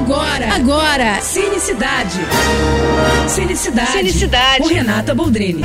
Agora, agora, Cinecidade. Cinecidade. Cinecidade. Com Renata Boldrini.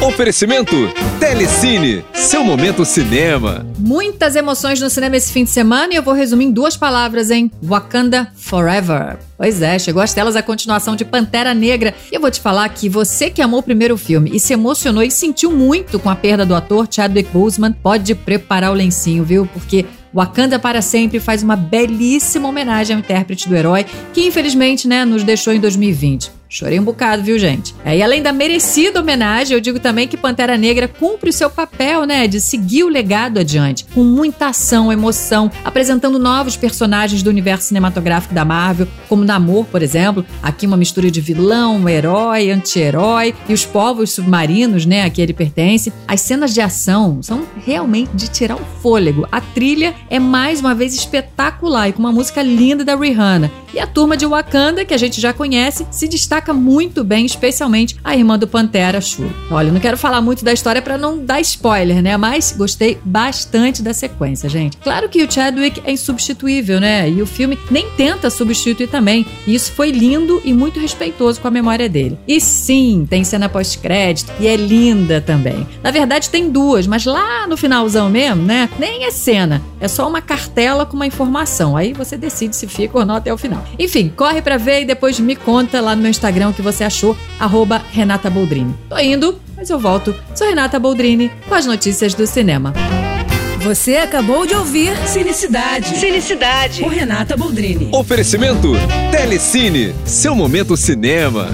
Oferecimento Telecine, seu momento cinema. Muitas emoções no cinema esse fim de semana e eu vou resumir em duas palavras, hein? Wakanda Forever. Pois é, chegou às telas a continuação de Pantera Negra. E eu vou te falar que você que amou o primeiro filme e se emocionou e sentiu muito com a perda do ator Chadwick Boseman, pode preparar o lencinho, viu? Porque Wakanda para sempre faz uma belíssima homenagem ao intérprete do herói que infelizmente, né, nos deixou em 2020. Chorei um bocado, viu, gente? É, e além da merecida homenagem, eu digo também que Pantera Negra cumpre o seu papel, né, de seguir o legado adiante, com muita ação, emoção, apresentando novos personagens do universo cinematográfico da Marvel, como Namor, por exemplo, aqui uma mistura de vilão, herói, anti-herói e os povos submarinos, né, a que ele pertence. As cenas de ação são realmente de tirar o fôlego. A trilha é mais uma vez espetacular e com uma música linda da Rihanna. E a turma de Wakanda, que a gente já conhece, se destaca muito bem, especialmente a irmã do Pantera, Shuri. Olha, não quero falar muito da história para não dar spoiler, né? Mas gostei bastante da sequência, gente. Claro que o Chadwick é insubstituível, né? E o filme nem tenta substituir também. E isso foi lindo e muito respeitoso com a memória dele. E sim, tem cena pós-crédito e é linda também. Na verdade, tem duas, mas lá no finalzão mesmo, né? Nem é cena, é só uma cartela com uma informação. Aí você decide se fica ou não até o final. Enfim, corre pra ver e depois me conta lá no meu Instagram o que você achou, arroba Renata Boldrini. Tô indo, mas eu volto. Sou Renata Boldrini com as notícias do cinema. Você acabou de ouvir Cinicidade. Cinicidade. Com Renata Boldrini. Oferecimento Telecine, seu momento cinema.